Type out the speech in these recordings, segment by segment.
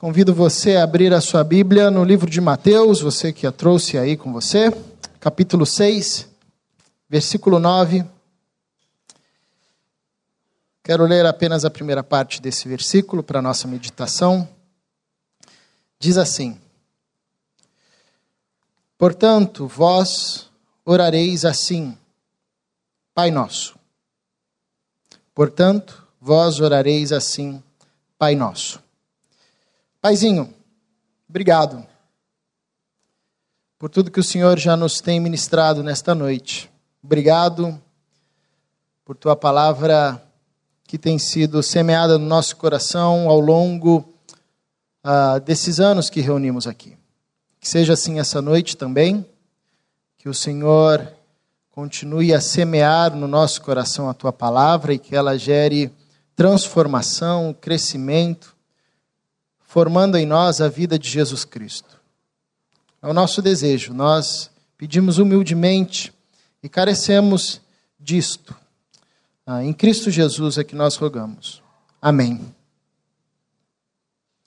Convido você a abrir a sua Bíblia no livro de Mateus, você que a trouxe aí com você, capítulo 6, versículo 9. Quero ler apenas a primeira parte desse versículo para a nossa meditação. Diz assim: Portanto, vós orareis assim, Pai Nosso. Portanto, vós orareis assim, Pai Nosso. Paizinho, obrigado por tudo que o Senhor já nos tem ministrado nesta noite. Obrigado por tua palavra que tem sido semeada no nosso coração ao longo uh, desses anos que reunimos aqui. Que seja assim essa noite também, que o Senhor continue a semear no nosso coração a tua palavra e que ela gere transformação, crescimento formando em nós a vida de Jesus Cristo. É o nosso desejo. Nós pedimos humildemente e carecemos disto. Ah, em Cristo Jesus é que nós rogamos. Amém.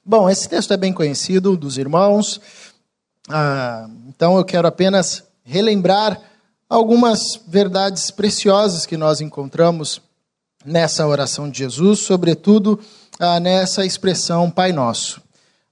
Bom, esse texto é bem conhecido dos irmãos, ah, então eu quero apenas relembrar algumas verdades preciosas que nós encontramos nessa oração de Jesus, sobretudo ah, nessa expressão Pai Nosso.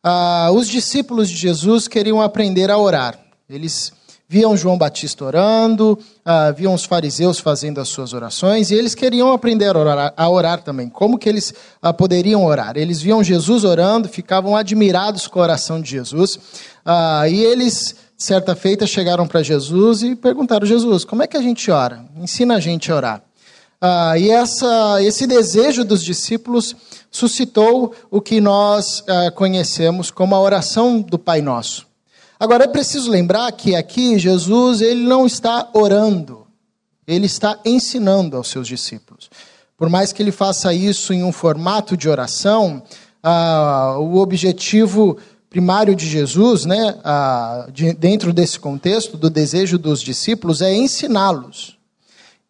Ah, os discípulos de Jesus queriam aprender a orar. Eles viam João Batista orando, ah, viam os fariseus fazendo as suas orações, e eles queriam aprender a orar, a orar também. Como que eles ah, poderiam orar? Eles viam Jesus orando, ficavam admirados com a oração de Jesus, ah, e eles, certa feita, chegaram para Jesus e perguntaram: Jesus, como é que a gente ora? Ensina a gente a orar. Ah, e essa, esse desejo dos discípulos suscitou o que nós ah, conhecemos como a oração do Pai Nosso. Agora é preciso lembrar que aqui Jesus ele não está orando, ele está ensinando aos seus discípulos. Por mais que ele faça isso em um formato de oração, ah, o objetivo primário de Jesus, né, ah, de, dentro desse contexto do desejo dos discípulos, é ensiná-los.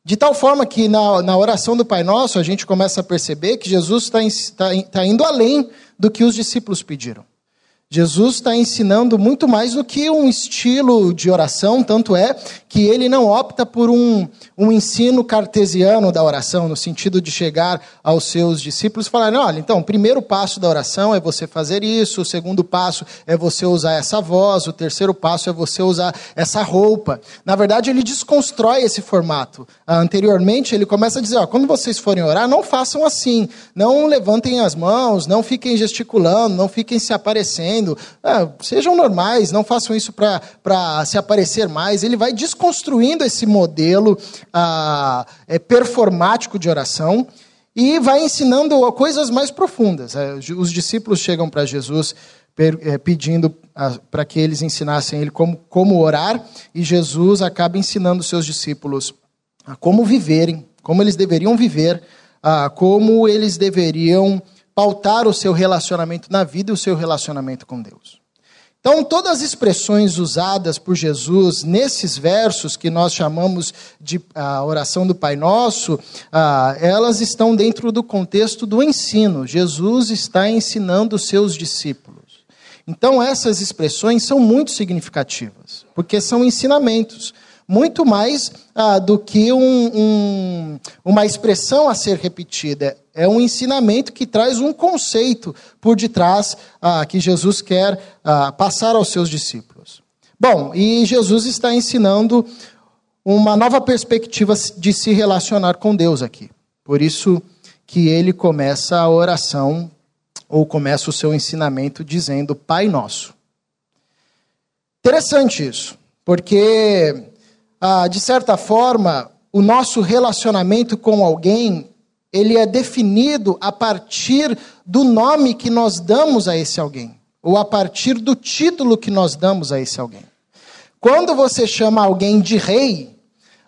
De tal forma que na, na oração do Pai Nosso a gente começa a perceber que Jesus está tá, tá indo além do que os discípulos pediram. Jesus está ensinando muito mais do que um estilo de oração, tanto é que ele não opta por um, um ensino cartesiano da oração, no sentido de chegar aos seus discípulos e falar: olha, então, o primeiro passo da oração é você fazer isso, o segundo passo é você usar essa voz, o terceiro passo é você usar essa roupa. Na verdade, ele desconstrói esse formato. Ah, anteriormente, ele começa a dizer: ó, quando vocês forem orar, não façam assim, não levantem as mãos, não fiquem gesticulando, não fiquem se aparecendo ah, sejam normais, não façam isso para se aparecer mais. Ele vai desconstruindo esse modelo ah, é, performático de oração e vai ensinando coisas mais profundas. É, os discípulos chegam para Jesus é, pedindo ah, para que eles ensinassem ele como, como orar, e Jesus acaba ensinando seus discípulos a como viverem, como eles deveriam viver, como eles deveriam pautar o seu relacionamento na vida e o seu relacionamento com Deus. Então, todas as expressões usadas por Jesus nesses versos que nós chamamos de a oração do Pai Nosso, ah, elas estão dentro do contexto do ensino. Jesus está ensinando os seus discípulos. Então, essas expressões são muito significativas, porque são ensinamentos muito mais ah, do que um, um, uma expressão a ser repetida. É um ensinamento que traz um conceito por detrás ah, que Jesus quer ah, passar aos seus discípulos. Bom, e Jesus está ensinando uma nova perspectiva de se relacionar com Deus aqui. Por isso que ele começa a oração, ou começa o seu ensinamento dizendo Pai Nosso. Interessante isso, porque ah, de certa forma, o nosso relacionamento com alguém, ele é definido a partir do nome que nós damos a esse alguém, ou a partir do título que nós damos a esse alguém. Quando você chama alguém de rei,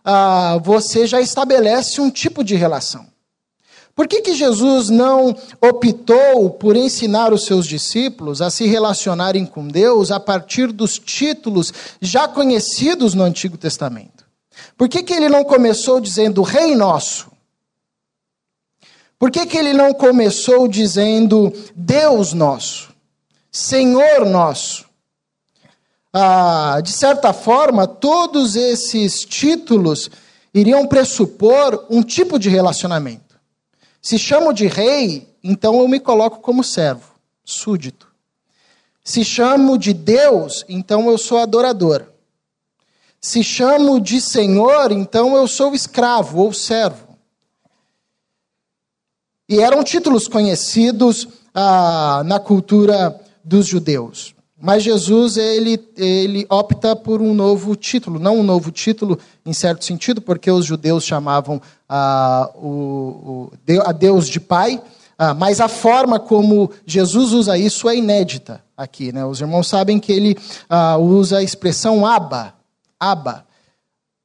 ah, você já estabelece um tipo de relação. Por que, que Jesus não optou por ensinar os seus discípulos a se relacionarem com Deus a partir dos títulos já conhecidos no Antigo Testamento? Por que, que ele não começou dizendo Rei Nosso? Por que, que ele não começou dizendo Deus Nosso? Senhor nosso. Ah, de certa forma, todos esses títulos iriam pressupor um tipo de relacionamento. Se chamo de rei, então eu me coloco como servo, súdito. Se chamo de Deus, então eu sou adorador. Se chamo de Senhor, então eu sou escravo ou servo. E eram títulos conhecidos ah, na cultura dos judeus. Mas Jesus ele, ele opta por um novo título, não um novo título em certo sentido, porque os judeus chamavam ah, o, o, a Deus de Pai, ah, mas a forma como Jesus usa isso é inédita aqui. Né? Os irmãos sabem que ele ah, usa a expressão Abba, Abba,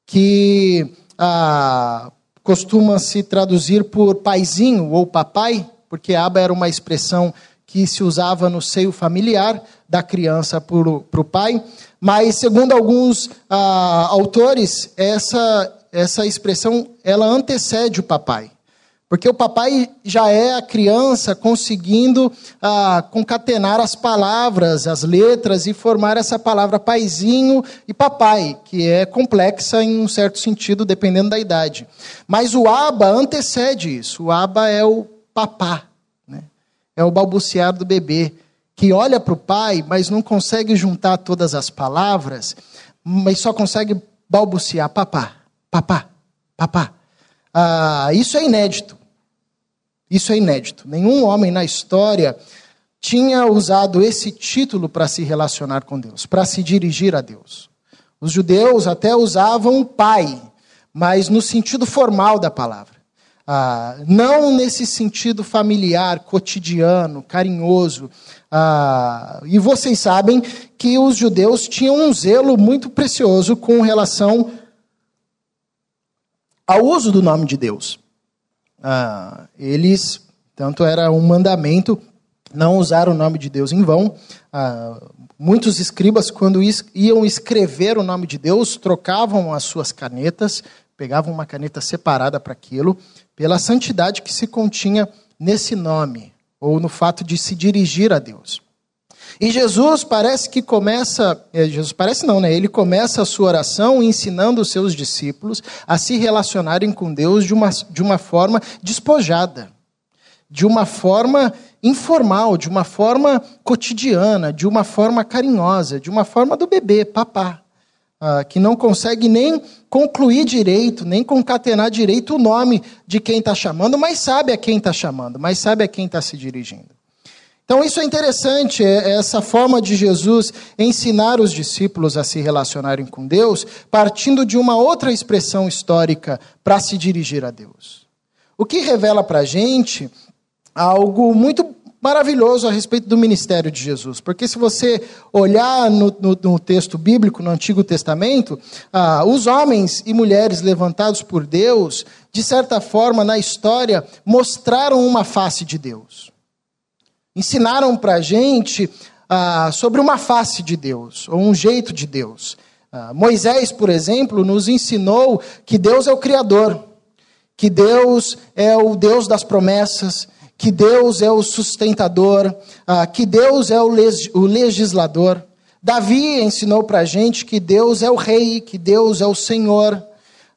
que ah, costuma se traduzir por paizinho ou papai, porque Abba era uma expressão que se usava no seio familiar da criança para o pai, mas segundo alguns ah, autores, essa, essa expressão ela antecede o papai. Porque o papai já é a criança conseguindo ah, concatenar as palavras, as letras e formar essa palavra paizinho e papai, que é complexa em um certo sentido, dependendo da idade. Mas o aba antecede isso. O aba é o papá, né? é o balbuciar do bebê, que olha para o pai, mas não consegue juntar todas as palavras, mas só consegue balbuciar papá, papá, papá. Ah, isso é inédito. Isso é inédito. Nenhum homem na história tinha usado esse título para se relacionar com Deus, para se dirigir a Deus. Os judeus até usavam pai, mas no sentido formal da palavra. Ah, não nesse sentido familiar, cotidiano, carinhoso. Ah, e vocês sabem que os judeus tinham um zelo muito precioso com relação ao uso do nome de Deus ah, eles, tanto era um mandamento não usar o nome de Deus em vão. Ah, muitos escribas, quando iam escrever o nome de Deus, trocavam as suas canetas, pegavam uma caneta separada para aquilo, pela santidade que se continha nesse nome, ou no fato de se dirigir a Deus. E Jesus parece que começa, é, Jesus parece não, né? Ele começa a sua oração ensinando os seus discípulos a se relacionarem com Deus de uma, de uma forma despojada, de uma forma informal, de uma forma cotidiana, de uma forma carinhosa, de uma forma do bebê, papá, ah, que não consegue nem concluir direito, nem concatenar direito o nome de quem está chamando, mas sabe a quem está chamando, mas sabe a quem está se dirigindo. Então, isso é interessante, é, é essa forma de Jesus ensinar os discípulos a se relacionarem com Deus, partindo de uma outra expressão histórica para se dirigir a Deus. O que revela para a gente algo muito maravilhoso a respeito do ministério de Jesus. Porque se você olhar no, no, no texto bíblico, no Antigo Testamento, ah, os homens e mulheres levantados por Deus, de certa forma, na história, mostraram uma face de Deus ensinaram para a gente ah, sobre uma face de Deus, ou um jeito de Deus. Ah, Moisés, por exemplo, nos ensinou que Deus é o Criador, que Deus é o Deus das promessas, que Deus é o sustentador, ah, que Deus é o, o legislador. Davi ensinou para a gente que Deus é o rei, que Deus é o Senhor.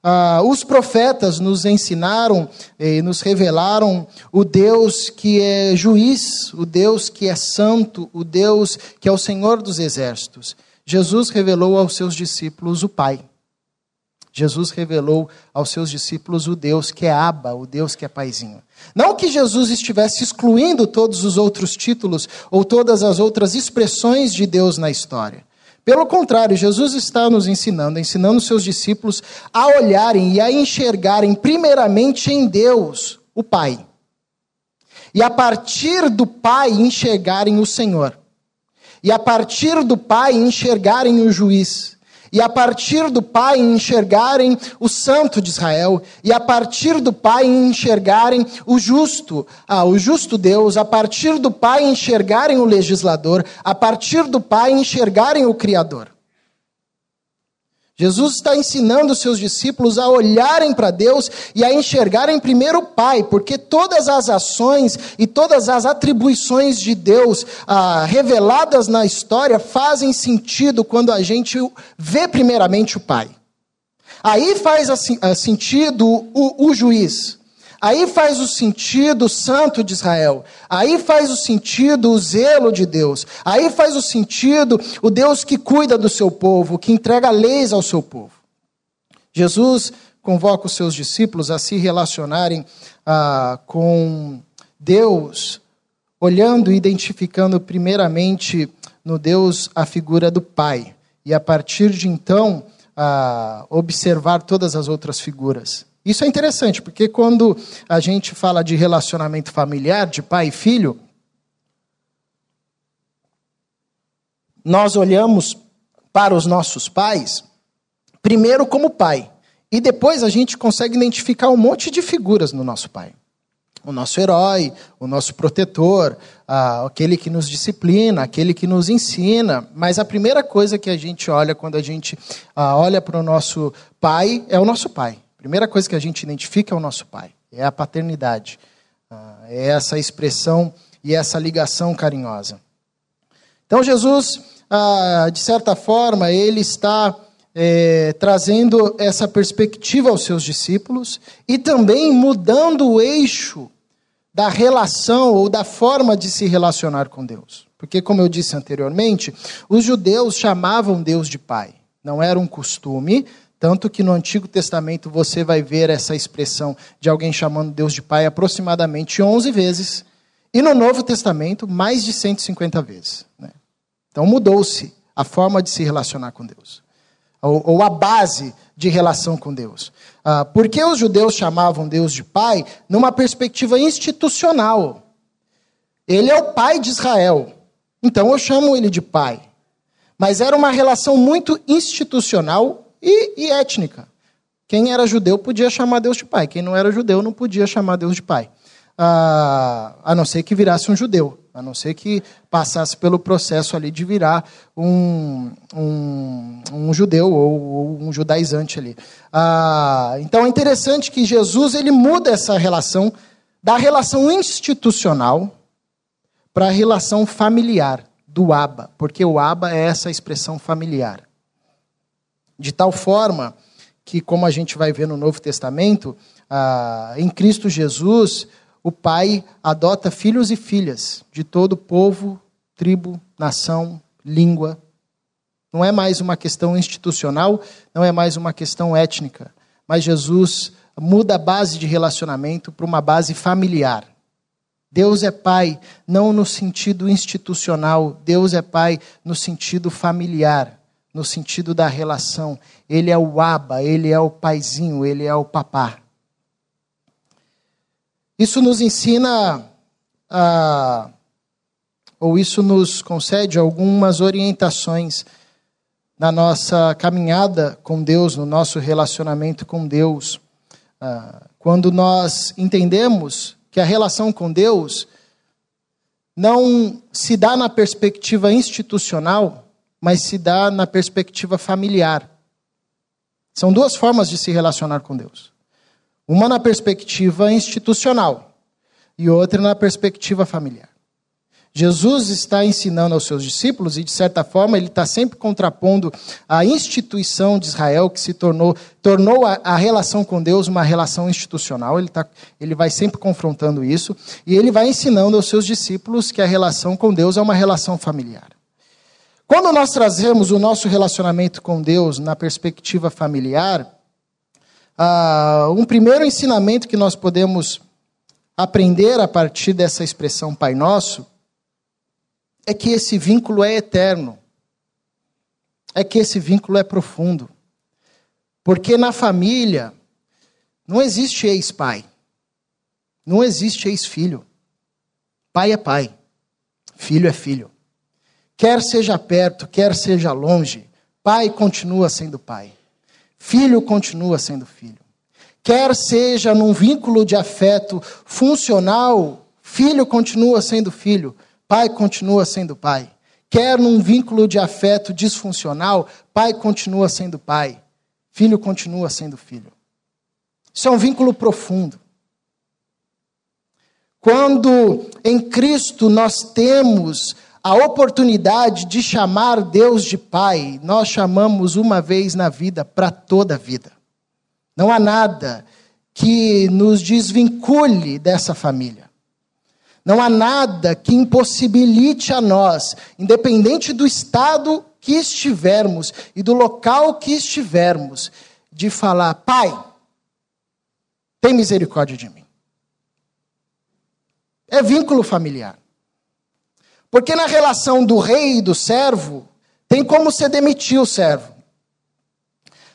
Ah, os profetas nos ensinaram e nos revelaram o Deus que é juiz, o Deus que é santo, o Deus que é o Senhor dos exércitos. Jesus revelou aos seus discípulos o Pai. Jesus revelou aos seus discípulos o Deus que é Abba, o Deus que é Paizinho. Não que Jesus estivesse excluindo todos os outros títulos ou todas as outras expressões de Deus na história. Pelo contrário, Jesus está nos ensinando, ensinando seus discípulos a olharem e a enxergarem primeiramente em Deus, o Pai. E a partir do Pai enxergarem o Senhor. E a partir do Pai enxergarem o juiz e a partir do Pai enxergarem o Santo de Israel, e a partir do Pai enxergarem o justo, ah, o justo Deus, a partir do Pai enxergarem o legislador, a partir do Pai enxergarem o Criador. Jesus está ensinando os seus discípulos a olharem para Deus e a enxergarem primeiro o Pai, porque todas as ações e todas as atribuições de Deus ah, reveladas na história fazem sentido quando a gente vê primeiramente o Pai. Aí faz assim, sentido o, o juiz. Aí faz o sentido o santo de Israel. Aí faz o sentido o zelo de Deus. Aí faz o sentido o Deus que cuida do seu povo, que entrega leis ao seu povo. Jesus convoca os seus discípulos a se relacionarem ah, com Deus, olhando e identificando primeiramente no Deus a figura do Pai. E a partir de então, ah, observar todas as outras figuras. Isso é interessante, porque quando a gente fala de relacionamento familiar, de pai e filho, nós olhamos para os nossos pais, primeiro como pai, e depois a gente consegue identificar um monte de figuras no nosso pai. O nosso herói, o nosso protetor, aquele que nos disciplina, aquele que nos ensina. Mas a primeira coisa que a gente olha quando a gente olha para o nosso pai é o nosso pai primeira coisa que a gente identifica é o nosso pai, é a paternidade, ah, é essa expressão e essa ligação carinhosa. Então, Jesus, ah, de certa forma, ele está é, trazendo essa perspectiva aos seus discípulos e também mudando o eixo da relação ou da forma de se relacionar com Deus. Porque, como eu disse anteriormente, os judeus chamavam Deus de Pai. Não era um costume, tanto que no Antigo Testamento você vai ver essa expressão de alguém chamando Deus de Pai aproximadamente 11 vezes. E no Novo Testamento, mais de 150 vezes. Né? Então mudou-se a forma de se relacionar com Deus. Ou, ou a base de relação com Deus. Ah, por que os judeus chamavam Deus de Pai? Numa perspectiva institucional. Ele é o Pai de Israel. Então eu chamo ele de Pai. Mas era uma relação muito institucional e, e étnica. Quem era judeu podia chamar Deus de pai, quem não era judeu não podia chamar Deus de pai. Ah, a não ser que virasse um judeu, a não ser que passasse pelo processo ali de virar um, um, um judeu ou, ou, um judaizante ali. Ah, então é interessante que Jesus ele muda essa relação da relação institucional para a relação familiar do Aba, porque o Aba é essa expressão familiar. De tal forma que, como a gente vai ver no Novo Testamento, ah, em Cristo Jesus, o Pai adota filhos e filhas de todo povo, tribo, nação, língua. Não é mais uma questão institucional, não é mais uma questão étnica, mas Jesus muda a base de relacionamento para uma base familiar. Deus é pai não no sentido institucional, Deus é pai no sentido familiar no sentido da relação. Ele é o aba, ele é o paizinho, ele é o papá. Isso nos ensina, a, ou isso nos concede algumas orientações na nossa caminhada com Deus, no nosso relacionamento com Deus. Ah, quando nós entendemos que a relação com Deus não se dá na perspectiva institucional, mas se dá na perspectiva familiar. São duas formas de se relacionar com Deus. Uma na perspectiva institucional e outra na perspectiva familiar. Jesus está ensinando aos seus discípulos e, de certa forma, ele está sempre contrapondo a instituição de Israel, que se tornou, tornou a, a relação com Deus uma relação institucional. Ele, tá, ele vai sempre confrontando isso. E ele vai ensinando aos seus discípulos que a relação com Deus é uma relação familiar. Quando nós trazemos o nosso relacionamento com Deus na perspectiva familiar, uh, um primeiro ensinamento que nós podemos aprender a partir dessa expressão Pai Nosso é que esse vínculo é eterno, é que esse vínculo é profundo. Porque na família não existe ex-pai, não existe ex-filho. Pai é pai, filho é filho. Quer seja perto, quer seja longe, pai continua sendo pai. Filho continua sendo filho. Quer seja num vínculo de afeto funcional, filho continua sendo filho, pai continua sendo pai. Quer num vínculo de afeto disfuncional, pai continua sendo pai. filho continua sendo filho. Isso é um vínculo profundo. Quando em Cristo nós temos a oportunidade de chamar Deus de Pai, nós chamamos uma vez na vida para toda a vida. Não há nada que nos desvincule dessa família. Não há nada que impossibilite a nós, independente do estado que estivermos e do local que estivermos, de falar: Pai, tem misericórdia de mim. É vínculo familiar. Porque na relação do rei e do servo, tem como você demitir o servo.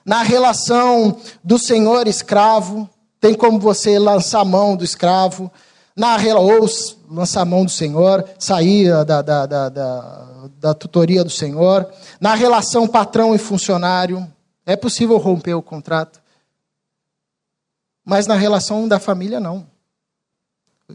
Na relação do senhor escravo, tem como você lançar a mão do escravo. Na, ou lançar a mão do senhor, sair da, da, da, da, da tutoria do senhor. Na relação patrão e funcionário, é possível romper o contrato. Mas na relação da família, não.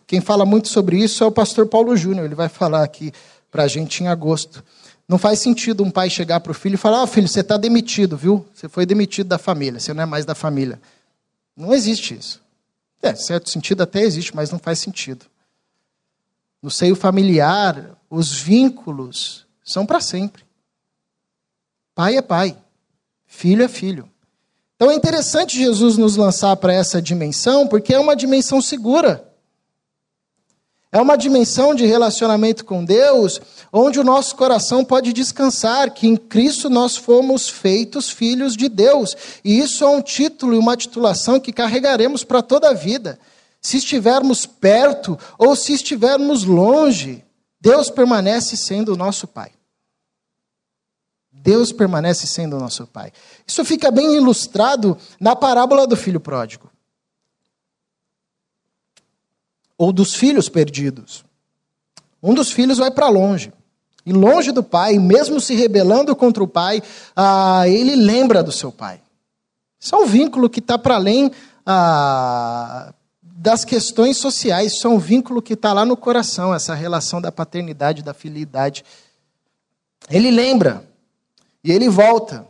Quem fala muito sobre isso é o pastor Paulo Júnior. Ele vai falar aqui para a gente em agosto. Não faz sentido um pai chegar para o filho e falar: Ó, oh, filho, você está demitido, viu? Você foi demitido da família, você não é mais da família. Não existe isso. É, certo sentido até existe, mas não faz sentido. No seio familiar, os vínculos são para sempre. Pai é pai, filho é filho. Então é interessante Jesus nos lançar para essa dimensão, porque é uma dimensão segura. É uma dimensão de relacionamento com Deus, onde o nosso coração pode descansar, que em Cristo nós fomos feitos filhos de Deus. E isso é um título e uma titulação que carregaremos para toda a vida. Se estivermos perto ou se estivermos longe, Deus permanece sendo o nosso Pai. Deus permanece sendo o nosso Pai. Isso fica bem ilustrado na parábola do filho pródigo. Ou dos filhos perdidos. Um dos filhos vai para longe. E longe do pai, mesmo se rebelando contra o pai, ah, ele lembra do seu pai. Isso é um vínculo que está para além ah, das questões sociais. Isso é um vínculo que está lá no coração, essa relação da paternidade, da filidade. Ele lembra. E ele volta.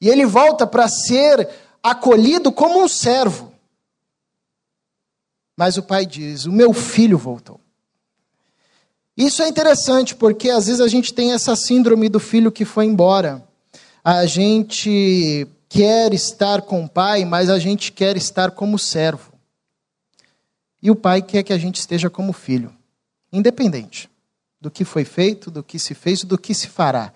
E ele volta para ser acolhido como um servo. Mas o pai diz: O meu filho voltou. Isso é interessante porque às vezes a gente tem essa síndrome do filho que foi embora. A gente quer estar com o pai, mas a gente quer estar como servo. E o pai quer que a gente esteja como filho, independente do que foi feito, do que se fez, do que se fará.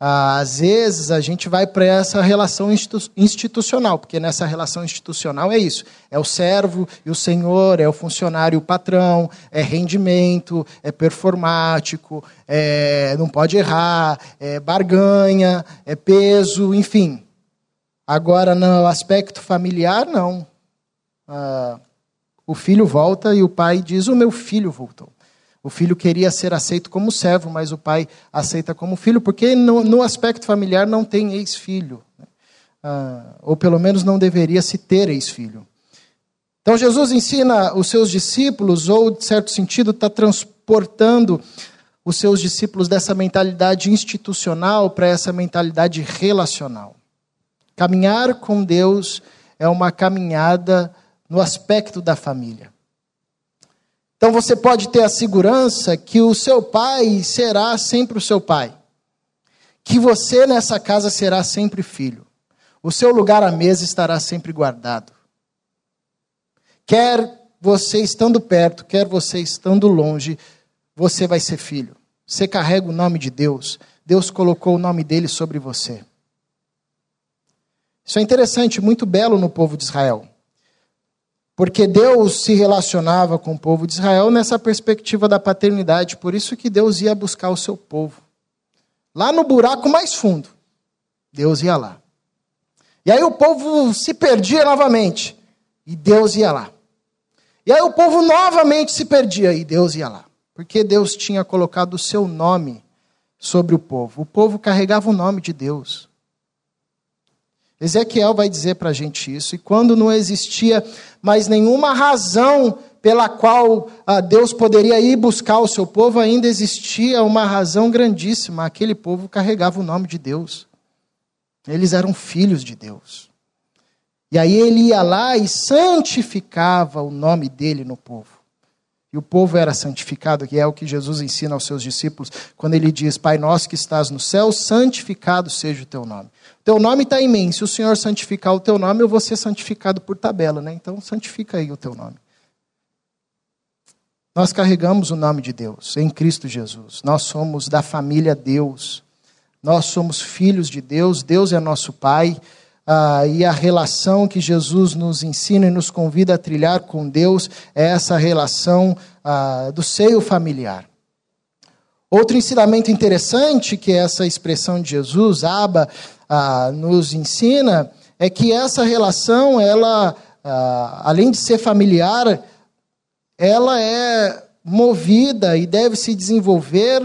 Às vezes a gente vai para essa relação institucional, porque nessa relação institucional é isso: é o servo e o senhor, é o funcionário e o patrão, é rendimento, é performático, é, não pode errar, é barganha, é peso, enfim. Agora, no aspecto familiar, não. Ah, o filho volta e o pai diz: O meu filho voltou. O filho queria ser aceito como servo, mas o pai aceita como filho, porque no, no aspecto familiar não tem ex-filho. Né? Ah, ou pelo menos não deveria se ter ex-filho. Então Jesus ensina os seus discípulos, ou de certo sentido está transportando os seus discípulos dessa mentalidade institucional para essa mentalidade relacional. Caminhar com Deus é uma caminhada no aspecto da família. Então você pode ter a segurança que o seu pai será sempre o seu pai. Que você nessa casa será sempre filho. O seu lugar à mesa estará sempre guardado. Quer você estando perto, quer você estando longe, você vai ser filho. Você carrega o nome de Deus. Deus colocou o nome dele sobre você. Isso é interessante, muito belo no povo de Israel. Porque Deus se relacionava com o povo de Israel nessa perspectiva da paternidade, por isso que Deus ia buscar o seu povo. Lá no buraco mais fundo, Deus ia lá. E aí o povo se perdia novamente, e Deus ia lá. E aí o povo novamente se perdia, e Deus ia lá. Porque Deus tinha colocado o seu nome sobre o povo. O povo carregava o nome de Deus. Ezequiel vai dizer para a gente isso. E quando não existia mais nenhuma razão pela qual ah, Deus poderia ir buscar o seu povo, ainda existia uma razão grandíssima. Aquele povo carregava o nome de Deus. Eles eram filhos de Deus. E aí ele ia lá e santificava o nome dele no povo. E o povo era santificado, que é o que Jesus ensina aos seus discípulos, quando ele diz: Pai nosso que estás no céu, santificado seja o teu nome. Teu nome está em mim. Se o Senhor santificar o teu nome, eu vou ser santificado por tabela, né? Então santifica aí o teu nome. Nós carregamos o nome de Deus em Cristo Jesus. Nós somos da família Deus. Nós somos filhos de Deus. Deus é nosso Pai. Ah, e a relação que Jesus nos ensina e nos convida a trilhar com Deus é essa relação ah, do seio familiar. Outro ensinamento interessante que essa expressão de Jesus, Aba, ah, nos ensina é que essa relação, ela, ah, além de ser familiar, ela é movida e deve se desenvolver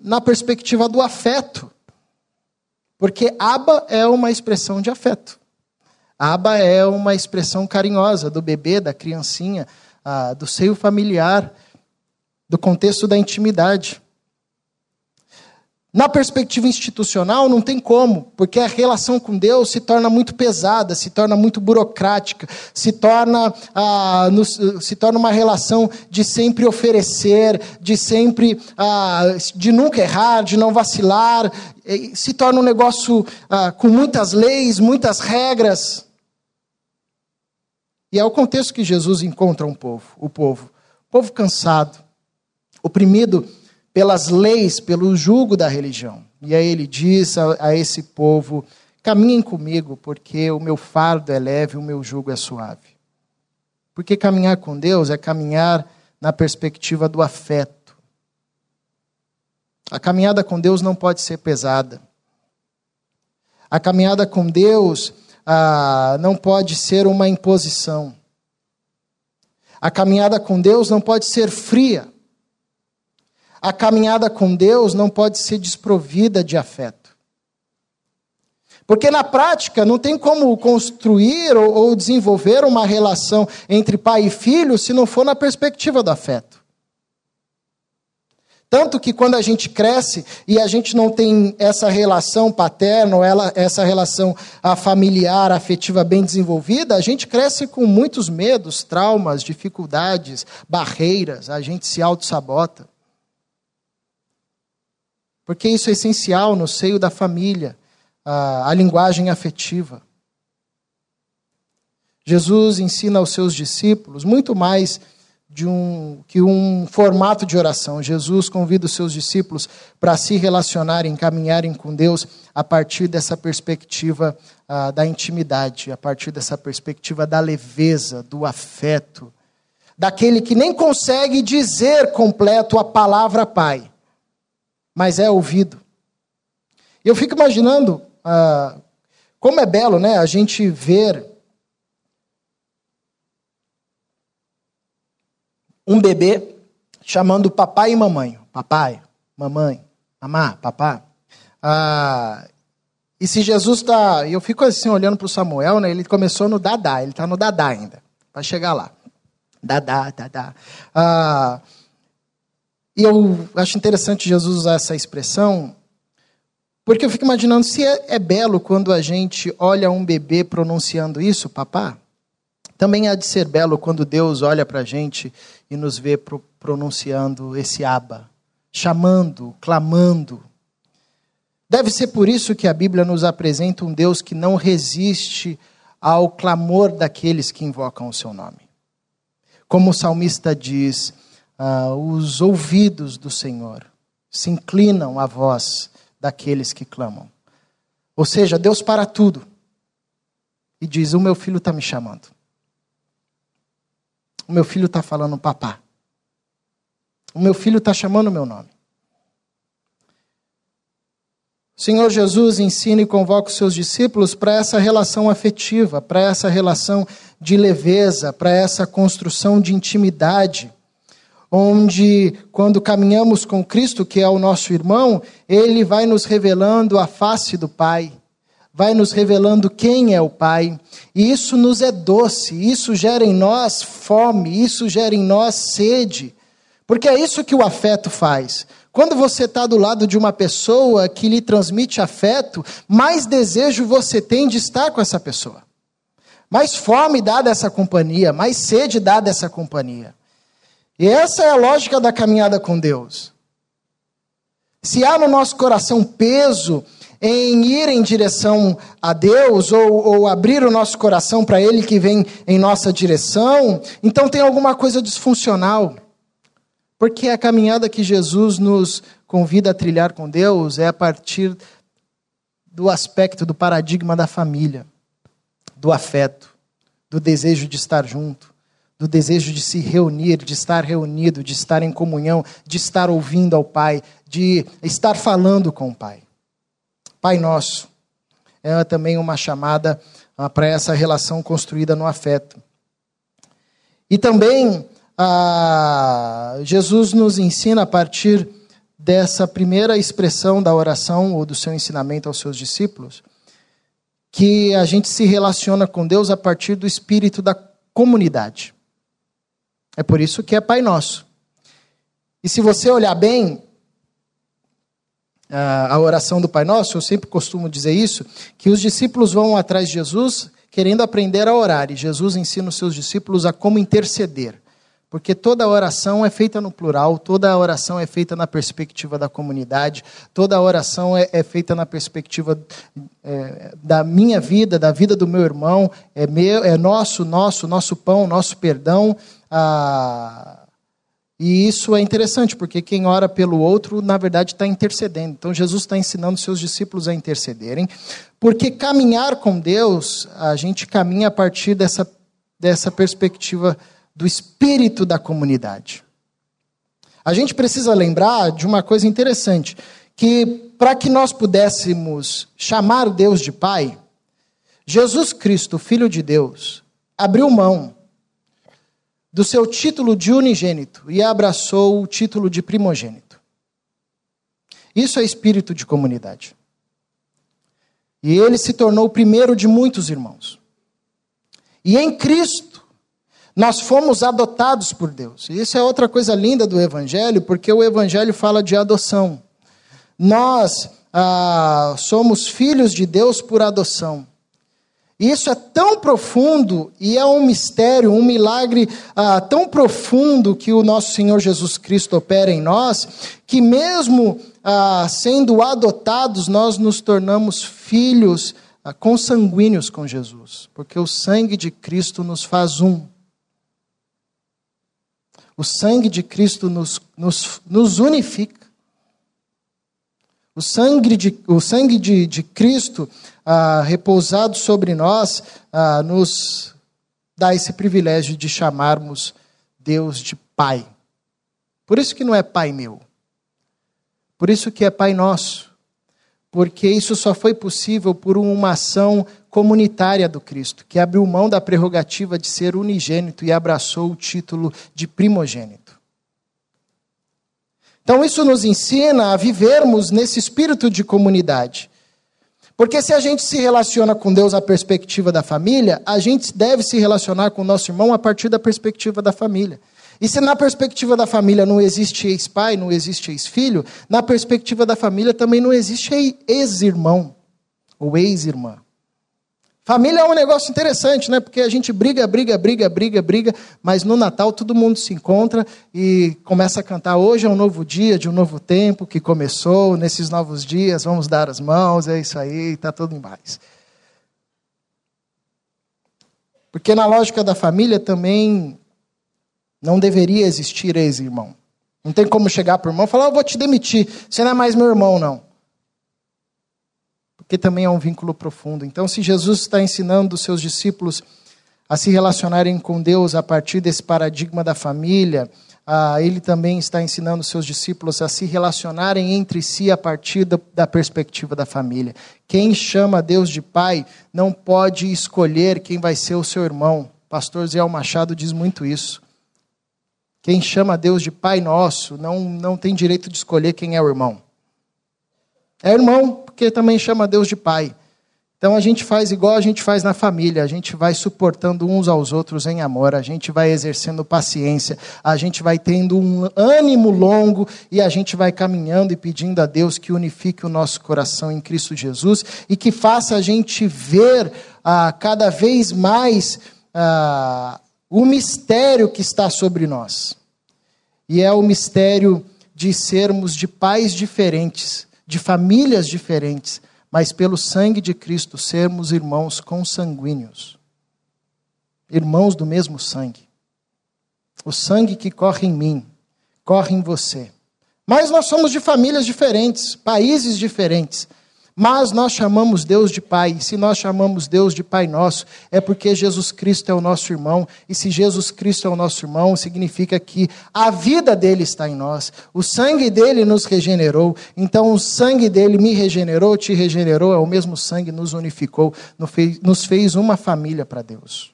na perspectiva do afeto. Porque aba é uma expressão de afeto. Aba é uma expressão carinhosa do bebê, da criancinha, ah, do seio familiar, do contexto da intimidade. Na perspectiva institucional, não tem como, porque a relação com Deus se torna muito pesada, se torna muito burocrática, se torna, ah, se torna uma relação de sempre oferecer, de sempre, ah, de nunca errar, de não vacilar, se torna um negócio ah, com muitas leis, muitas regras. E é o contexto que Jesus encontra um povo, o povo, o povo cansado, oprimido pelas leis, pelo jugo da religião. E aí ele diz a, a esse povo: caminhem comigo, porque o meu fardo é leve, o meu jugo é suave. Porque caminhar com Deus é caminhar na perspectiva do afeto. A caminhada com Deus não pode ser pesada. A caminhada com Deus ah, não pode ser uma imposição. A caminhada com Deus não pode ser fria. A caminhada com Deus não pode ser desprovida de afeto. Porque na prática não tem como construir ou, desenvolver uma relação entre pai e filho se não for na perspectiva do afeto. Tanto que quando a gente cresce e a gente não tem essa relação paterna, ou ela, essa relação familiar, afetiva bem desenvolvida, a gente cresce com muitos medos, traumas, dificuldades, barreiras, a gente se auto-sabota porque isso é essencial no seio da família, a, a linguagem afetiva. Jesus ensina aos seus discípulos muito mais de um, que um formato de oração. Jesus convida os seus discípulos para se relacionarem, caminharem com Deus a partir dessa perspectiva da intimidade, a partir dessa perspectiva da leveza, do afeto, daquele que nem consegue dizer completo a palavra Pai, mas é ouvido. Eu fico imaginando ah, como é belo né, a gente ver um bebê chamando papai e mamãe. Papai, mamãe, mamá, papá. Ah, e se Jesus está. Eu fico assim olhando para o Samuel, né, ele começou no dadá, ele está no dadá ainda, para chegar lá. Dadá, dadá. Ah, e eu acho interessante Jesus usar essa expressão, porque eu fico imaginando se é, é belo quando a gente olha um bebê pronunciando isso, papá. Também há de ser belo quando Deus olha para a gente e nos vê pro, pronunciando esse aba, chamando, clamando. Deve ser por isso que a Bíblia nos apresenta um Deus que não resiste ao clamor daqueles que invocam o seu nome. Como o salmista diz, ah, os ouvidos do Senhor se inclinam à voz daqueles que clamam. Ou seja, Deus para tudo e diz: O meu filho está me chamando. O meu filho está falando, papá. O meu filho está chamando o meu nome. O Senhor Jesus ensina e convoca os seus discípulos para essa relação afetiva, para essa relação de leveza, para essa construção de intimidade onde, quando caminhamos com Cristo, que é o nosso irmão, ele vai nos revelando a face do Pai, vai nos revelando quem é o Pai, e isso nos é doce, isso gera em nós fome, isso gera em nós sede, porque é isso que o afeto faz. Quando você está do lado de uma pessoa que lhe transmite afeto, mais desejo você tem de estar com essa pessoa. Mais fome dá dessa companhia, mais sede dá dessa companhia. E essa é a lógica da caminhada com Deus. Se há no nosso coração peso em ir em direção a Deus ou, ou abrir o nosso coração para Ele que vem em nossa direção, então tem alguma coisa disfuncional. Porque a caminhada que Jesus nos convida a trilhar com Deus é a partir do aspecto, do paradigma da família, do afeto, do desejo de estar junto, do desejo de se reunir, de estar reunido, de estar em comunhão, de estar ouvindo ao Pai, de estar falando com o Pai. Pai Nosso é também uma chamada ah, para essa relação construída no afeto. E também ah, Jesus nos ensina a partir dessa primeira expressão da oração ou do seu ensinamento aos seus discípulos, que a gente se relaciona com Deus a partir do espírito da comunidade. É por isso que é Pai Nosso. E se você olhar bem, a oração do Pai Nosso, eu sempre costumo dizer isso, que os discípulos vão atrás de Jesus querendo aprender a orar, e Jesus ensina os seus discípulos a como interceder. Porque toda oração é feita no plural, toda oração é feita na perspectiva da comunidade, toda oração é, é feita na perspectiva é, da minha vida, da vida do meu irmão, é, meu, é nosso, nosso, nosso pão, nosso perdão. Ah, e isso é interessante, porque quem ora pelo outro, na verdade, está intercedendo. Então, Jesus está ensinando seus discípulos a intercederem, porque caminhar com Deus, a gente caminha a partir dessa, dessa perspectiva do espírito da comunidade. A gente precisa lembrar de uma coisa interessante, que para que nós pudéssemos chamar Deus de Pai, Jesus Cristo, Filho de Deus, abriu mão do seu título de unigênito e abraçou o título de primogênito. Isso é espírito de comunidade. E ele se tornou o primeiro de muitos irmãos. E em Cristo, nós fomos adotados por Deus. E isso é outra coisa linda do Evangelho, porque o Evangelho fala de adoção. Nós ah, somos filhos de Deus por adoção. Isso é tão profundo e é um mistério, um milagre ah, tão profundo que o nosso Senhor Jesus Cristo opera em nós, que mesmo ah, sendo adotados, nós nos tornamos filhos ah, consanguíneos com Jesus, porque o sangue de Cristo nos faz um. O sangue de Cristo nos, nos, nos unifica. O sangue de, o sangue de, de Cristo ah, repousado sobre nós ah, nos dá esse privilégio de chamarmos Deus de Pai. Por isso que não é Pai meu. Por isso que é Pai nosso. Porque isso só foi possível por uma ação comunitária do Cristo, que abriu mão da prerrogativa de ser unigênito e abraçou o título de primogênito. Então, isso nos ensina a vivermos nesse espírito de comunidade. Porque se a gente se relaciona com Deus a perspectiva da família, a gente deve se relacionar com o nosso irmão a partir da perspectiva da família. E se na perspectiva da família não existe ex-pai, não existe ex-filho, na perspectiva da família também não existe ex-irmão ou ex-irmã. Família é um negócio interessante, né? Porque a gente briga, briga, briga, briga, briga, mas no Natal todo mundo se encontra e começa a cantar. Hoje é um novo dia, de um novo tempo que começou. Nesses novos dias, vamos dar as mãos, é isso aí, está tudo em paz. Porque na lógica da família também não deveria existir ex-irmão. Não tem como chegar para o irmão e falar: oh, Eu vou te demitir, você não é mais meu irmão, não porque também é um vínculo profundo. Então, se Jesus está ensinando os seus discípulos a se relacionarem com Deus a partir desse paradigma da família, ele também está ensinando os seus discípulos a se relacionarem entre si a partir da, da perspectiva da família. Quem chama Deus de pai não pode escolher quem vai ser o seu irmão. Pastor Zé Machado diz muito isso. Quem chama Deus de pai nosso não, não tem direito de escolher quem é o irmão. É irmão, porque também chama Deus de pai. Então a gente faz igual a gente faz na família, a gente vai suportando uns aos outros em amor, a gente vai exercendo paciência, a gente vai tendo um ânimo longo e a gente vai caminhando e pedindo a Deus que unifique o nosso coração em Cristo Jesus e que faça a gente ver ah, cada vez mais ah, o mistério que está sobre nós. E é o mistério de sermos de pais diferentes, de famílias diferentes mas pelo sangue de Cristo sermos irmãos consanguíneos. Irmãos do mesmo sangue. O sangue que corre em mim, corre em você. Mas nós somos de famílias diferentes, países diferentes. Mas nós chamamos Deus de Pai, e se nós chamamos Deus de Pai nosso, é porque Jesus Cristo é o nosso irmão, e se Jesus Cristo é o nosso irmão, significa que a vida dele está em nós, o sangue dele nos regenerou, então o sangue dele me regenerou, te regenerou, é o mesmo sangue nos unificou, nos fez uma família para Deus,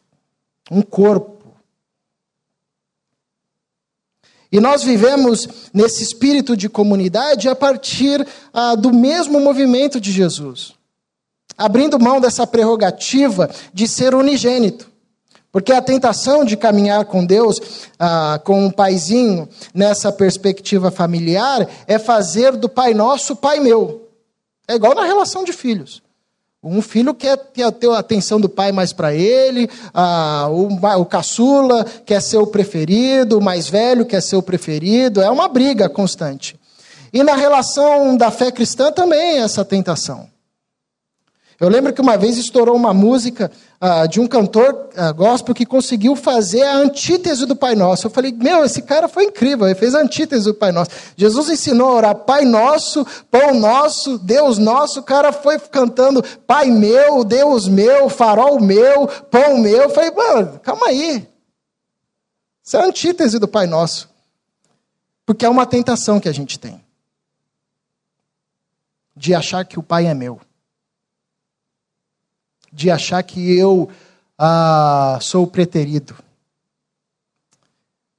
um corpo. E nós vivemos nesse espírito de comunidade a partir ah, do mesmo movimento de Jesus, abrindo mão dessa prerrogativa de ser unigênito. Porque a tentação de caminhar com Deus, ah, com um paizinho, nessa perspectiva familiar, é fazer do Pai Nosso Pai meu. É igual na relação de filhos. Um filho quer ter a atenção do pai mais para ele, a, o, o caçula quer ser o preferido, o mais velho quer ser o preferido, é uma briga constante. E na relação da fé cristã também é essa tentação. Eu lembro que uma vez estourou uma música uh, de um cantor uh, gospel que conseguiu fazer a antítese do Pai Nosso. Eu falei, meu, esse cara foi incrível, ele fez a antítese do Pai Nosso. Jesus ensinou a orar Pai Nosso, Pão Nosso, Deus Nosso. O cara foi cantando Pai meu, Deus meu, farol meu, pão meu. Eu falei, mano, calma aí. Isso é a antítese do Pai Nosso. Porque é uma tentação que a gente tem de achar que o Pai é meu de achar que eu ah, sou preterido.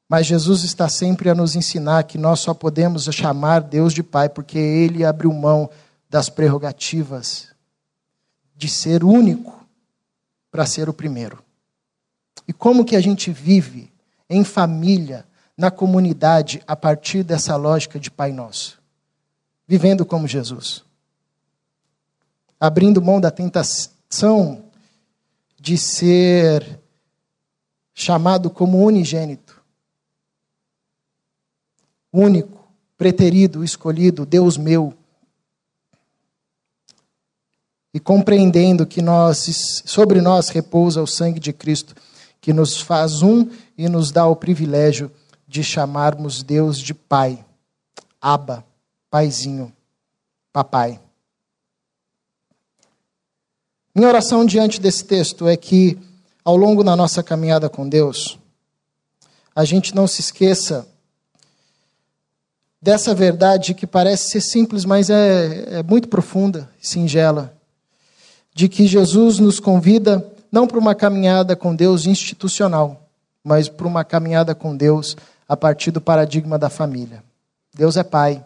Mas Jesus está sempre a nos ensinar que nós só podemos chamar Deus de Pai porque Ele abriu mão das prerrogativas de ser único para ser o primeiro. E como que a gente vive em família, na comunidade, a partir dessa lógica de Pai Nosso? Vivendo como Jesus. Abrindo mão da tentação de ser chamado como unigênito. Único, preterido, escolhido, Deus meu. E compreendendo que nós, sobre nós repousa o sangue de Cristo, que nos faz um e nos dá o privilégio de chamarmos Deus de Pai. Aba, Paizinho, Papai. Minha oração diante desse texto é que, ao longo da nossa caminhada com Deus, a gente não se esqueça dessa verdade que parece ser simples, mas é, é muito profunda e singela, de que Jesus nos convida não para uma caminhada com Deus institucional, mas para uma caminhada com Deus a partir do paradigma da família. Deus é Pai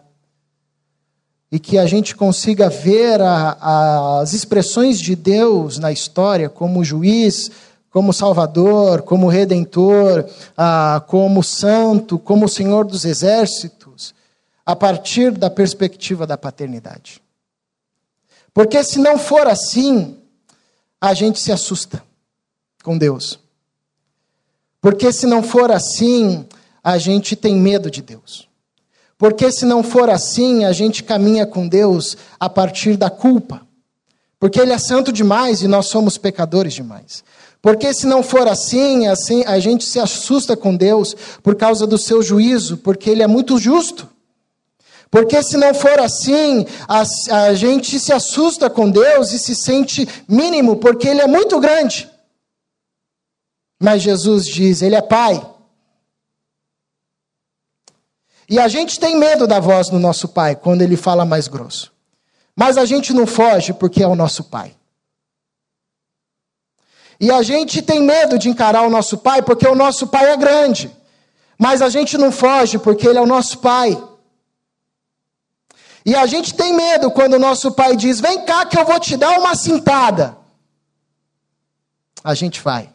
e que a gente consiga ver a, as expressões de Deus na história como juiz, como Salvador, como Redentor, ah, como Santo, como Senhor dos Exércitos, a partir da perspectiva da paternidade. Porque se não for assim, a gente se assusta com Deus. Porque se não for assim, a gente tem medo de Deus. Porque se não for assim, a gente caminha com Deus a partir da culpa. Porque Ele é santo demais e nós somos pecadores demais. Porque se não for assim, assim a gente se assusta com Deus por causa do seu juízo, porque Ele é muito justo. Porque se não for assim, a, a gente se assusta com Deus e se sente mínimo, porque Ele é muito grande. Mas Jesus diz: Ele é Pai. E a gente tem medo da voz do nosso pai quando ele fala mais grosso. Mas a gente não foge porque é o nosso pai. E a gente tem medo de encarar o nosso pai porque o nosso pai é grande. Mas a gente não foge porque ele é o nosso pai. E a gente tem medo quando o nosso pai diz: Vem cá que eu vou te dar uma cintada. A gente vai,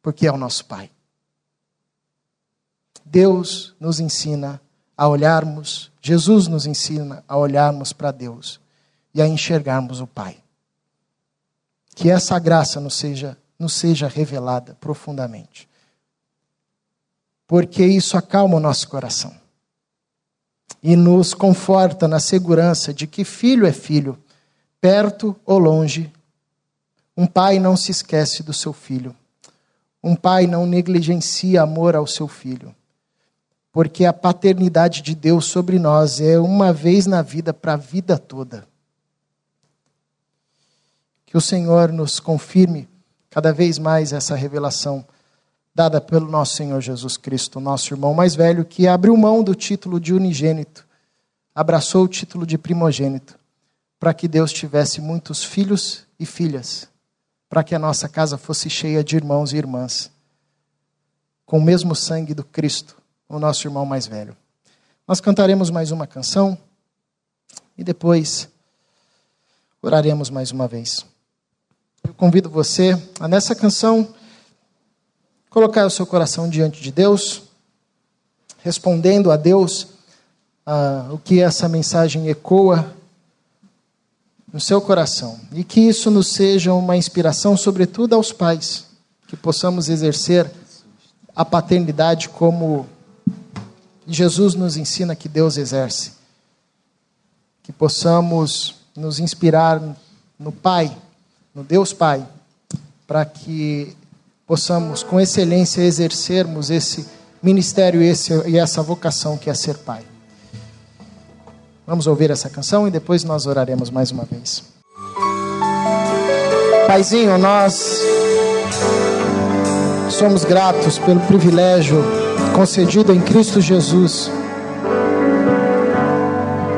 porque é o nosso pai. Deus nos ensina a olharmos, Jesus nos ensina a olharmos para Deus e a enxergarmos o Pai. Que essa graça nos seja, nos seja revelada profundamente. Porque isso acalma o nosso coração e nos conforta na segurança de que filho é filho, perto ou longe. Um pai não se esquece do seu filho. Um pai não negligencia amor ao seu filho. Porque a paternidade de Deus sobre nós é uma vez na vida para a vida toda. Que o Senhor nos confirme cada vez mais essa revelação dada pelo nosso Senhor Jesus Cristo, nosso irmão mais velho, que abriu mão do título de unigênito, abraçou o título de primogênito, para que Deus tivesse muitos filhos e filhas, para que a nossa casa fosse cheia de irmãos e irmãs, com o mesmo sangue do Cristo, o nosso irmão mais velho. Nós cantaremos mais uma canção e depois oraremos mais uma vez. Eu convido você a nessa canção colocar o seu coração diante de Deus, respondendo a Deus o que essa mensagem ecoa no seu coração. E que isso nos seja uma inspiração, sobretudo aos pais, que possamos exercer a paternidade como Jesus nos ensina que Deus exerce. Que possamos nos inspirar no Pai, no Deus Pai, para que possamos com excelência exercermos esse ministério esse, e essa vocação que é ser pai. Vamos ouvir essa canção e depois nós oraremos mais uma vez. Paizinho, nós somos gratos pelo privilégio concedido em Cristo Jesus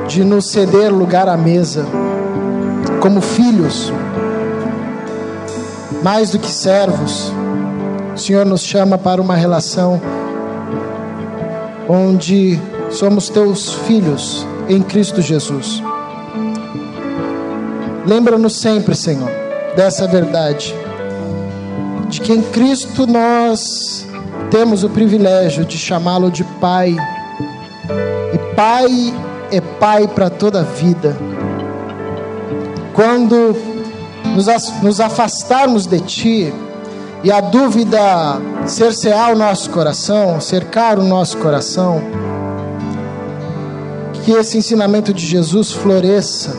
de nos ceder lugar à mesa como filhos, mais do que servos o Senhor nos chama para uma relação onde somos teus filhos em Cristo Jesus. Lembra-nos sempre, Senhor, dessa verdade, de que em Cristo nós temos o privilégio de chamá-lo de Pai, e Pai é Pai para toda a vida. Quando nos afastarmos de Ti, e a dúvida cercear o nosso coração, cercar o nosso coração, que esse ensinamento de Jesus floresça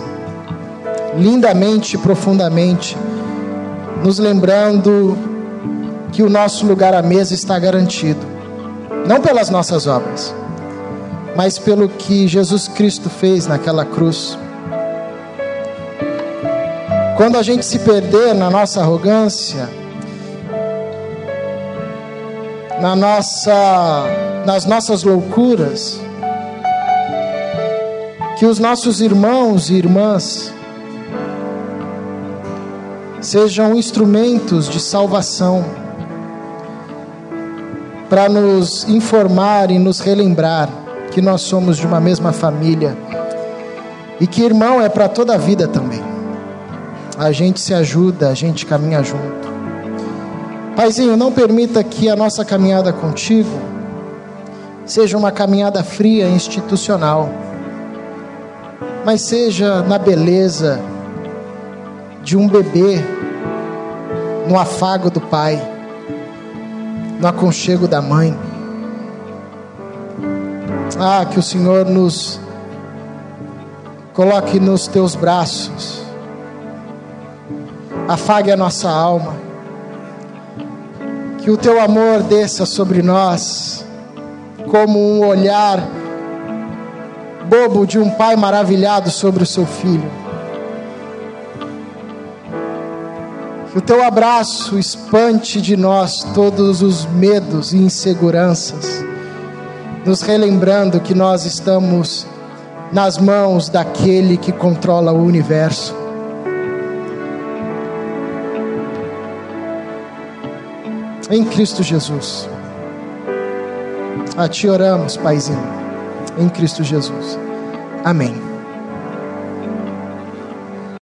lindamente e profundamente, nos lembrando que o nosso lugar à mesa está garantido, não pelas nossas obras, mas pelo que Jesus Cristo fez naquela cruz. Quando a gente se perder na nossa arrogância, na nossa, nas nossas loucuras, que os nossos irmãos e irmãs sejam instrumentos de salvação para nos informar e nos relembrar que nós somos de uma mesma família e que irmão é para toda a vida também. A gente se ajuda, a gente caminha junto. Paizinho, não permita que a nossa caminhada contigo seja uma caminhada fria institucional, mas seja na beleza de um bebê, no afago do pai, no aconchego da mãe. Ah, que o Senhor nos coloque nos teus braços, afague a nossa alma que o teu amor desça sobre nós, como um olhar bobo de um pai maravilhado sobre o seu filho. O teu abraço espante de nós todos os medos e inseguranças, nos relembrando que nós estamos nas mãos daquele que controla o universo. em Cristo Jesus. A Ti oramos, Paizinho, em Cristo Jesus. Amém.